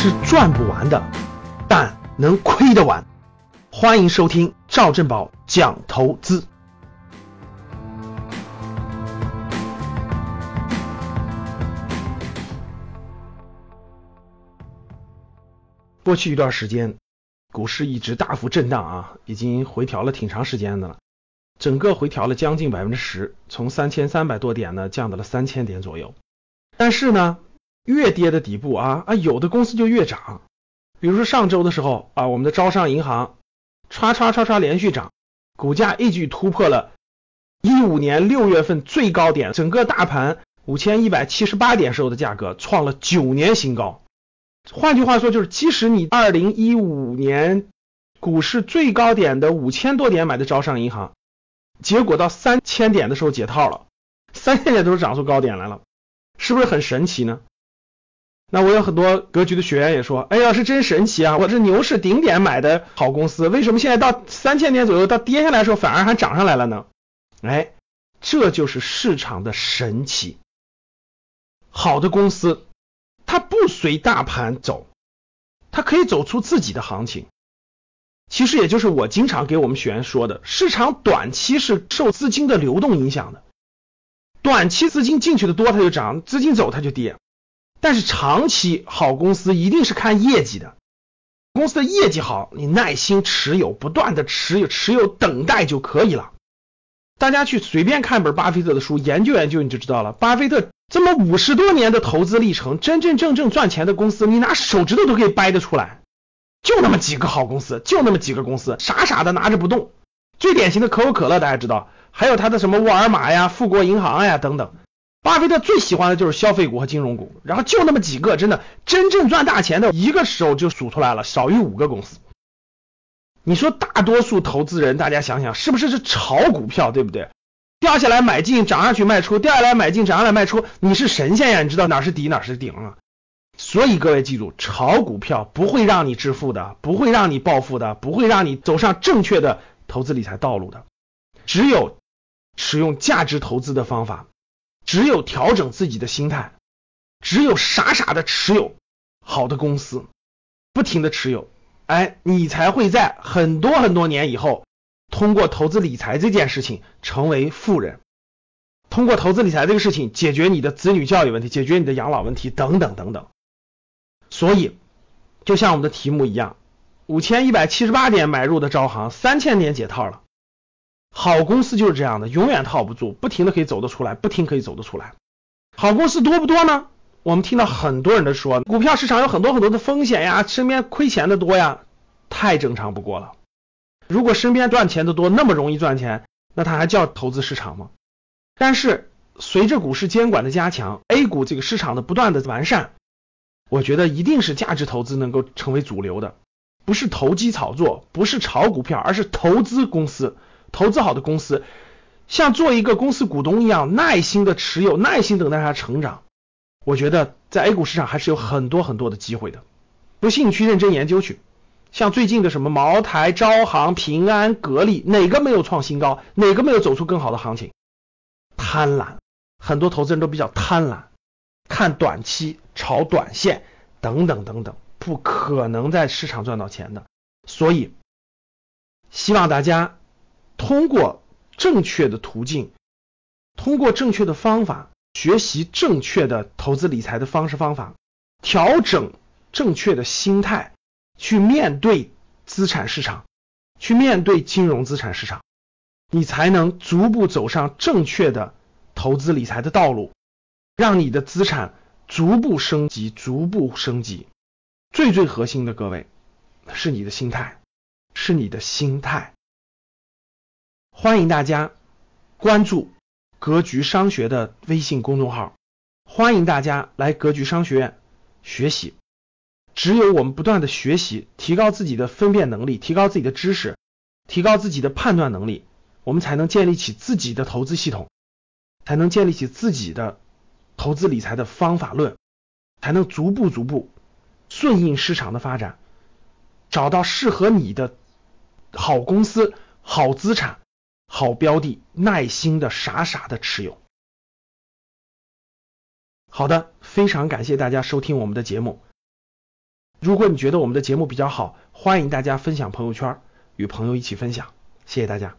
是赚不完的，但能亏得完。欢迎收听赵正宝讲投资。过去一段时间，股市一直大幅震荡啊，已经回调了挺长时间的了，整个回调了将近百分之十，从三千三百多点呢降到了三千点左右。但是呢，越跌的底部啊啊，有的公司就越涨。比如说上周的时候啊，我们的招商银行唰唰唰唰连续涨，股价一举突破了一五年六月份最高点，整个大盘五千一百七十八点时候的价格创了九年新高。换句话说，就是即使你二零一五年股市最高点的五千多点买的招商银行，结果到三千点的时候解套了，三千点都是涨出高点来了，是不是很神奇呢？那我有很多格局的学员也说，哎呀，是真神奇啊！我这牛市顶点买的好公司，为什么现在到三千点左右，到跌下来的时候反而还涨上来了呢？哎，这就是市场的神奇。好的公司。它不随大盘走，它可以走出自己的行情。其实也就是我经常给我们学员说的，市场短期是受资金的流动影响的，短期资金进去的多，它就涨；资金走，它就跌。但是长期好公司一定是看业绩的，公司的业绩好，你耐心持有，不断的持有，持有等待就可以了。大家去随便看本巴菲特的书，研究研究你就知道了，巴菲特。这么五十多年的投资历程，真真正正赚钱的公司，你拿手指头都可以掰得出来，就那么几个好公司，就那么几个公司，傻傻的拿着不动。最典型的可口可乐，大家知道，还有他的什么沃尔玛呀、富国银行呀等等。巴菲特最喜欢的就是消费股和金融股，然后就那么几个，真的真正赚大钱的，一个手就数出来了，少于五个公司。你说大多数投资人，大家想想，是不是是炒股票，对不对？掉下来买进，涨上去卖出；掉下来买进，涨上来卖出。你是神仙呀，你知道哪是底哪是顶啊？所以各位记住，炒股票不会让你致富的，不会让你暴富的，不会让你走上正确的投资理财道路的。只有使用价值投资的方法，只有调整自己的心态，只有傻傻的持有好的公司，不停的持有，哎，你才会在很多很多年以后。通过投资理财这件事情成为富人，通过投资理财这个事情解决你的子女教育问题，解决你的养老问题等等等等。所以，就像我们的题目一样，五千一百七十八点买入的招行，三千点解套了。好公司就是这样的，永远套不住，不停的可以走得出来，不停可以走得出来。好公司多不多呢？我们听到很多人的说，股票市场有很多很多的风险呀，身边亏钱的多呀，太正常不过了。如果身边赚钱的多，那么容易赚钱，那它还叫投资市场吗？但是随着股市监管的加强，A 股这个市场的不断的完善，我觉得一定是价值投资能够成为主流的，不是投机炒作，不是炒股票，而是投资公司，投资好的公司，像做一个公司股东一样，耐心的持有，耐心等待它成长。我觉得在 A 股市场还是有很多很多的机会的，不信你去认真研究去。像最近的什么茅台、招行、平安、格力，哪个没有创新高？哪个没有走出更好的行情？贪婪，很多投资人都比较贪婪，看短期、炒短线等等等等，不可能在市场赚到钱的。所以，希望大家通过正确的途径，通过正确的方法，学习正确的投资理财的方式方法，调整正确的心态。去面对资产市场，去面对金融资产市场，你才能逐步走上正确的投资理财的道路，让你的资产逐步升级，逐步升级。最最核心的，各位是你的心态，是你的心态。欢迎大家关注格局商学的微信公众号，欢迎大家来格局商学院学习。只有我们不断的学习，提高自己的分辨能力，提高自己的知识，提高自己的判断能力，我们才能建立起自己的投资系统，才能建立起自己的投资理财的方法论，才能逐步逐步顺应市场的发展，找到适合你的好公司、好资产、好标的，耐心的傻傻的持有。好的，非常感谢大家收听我们的节目。如果你觉得我们的节目比较好，欢迎大家分享朋友圈，与朋友一起分享。谢谢大家。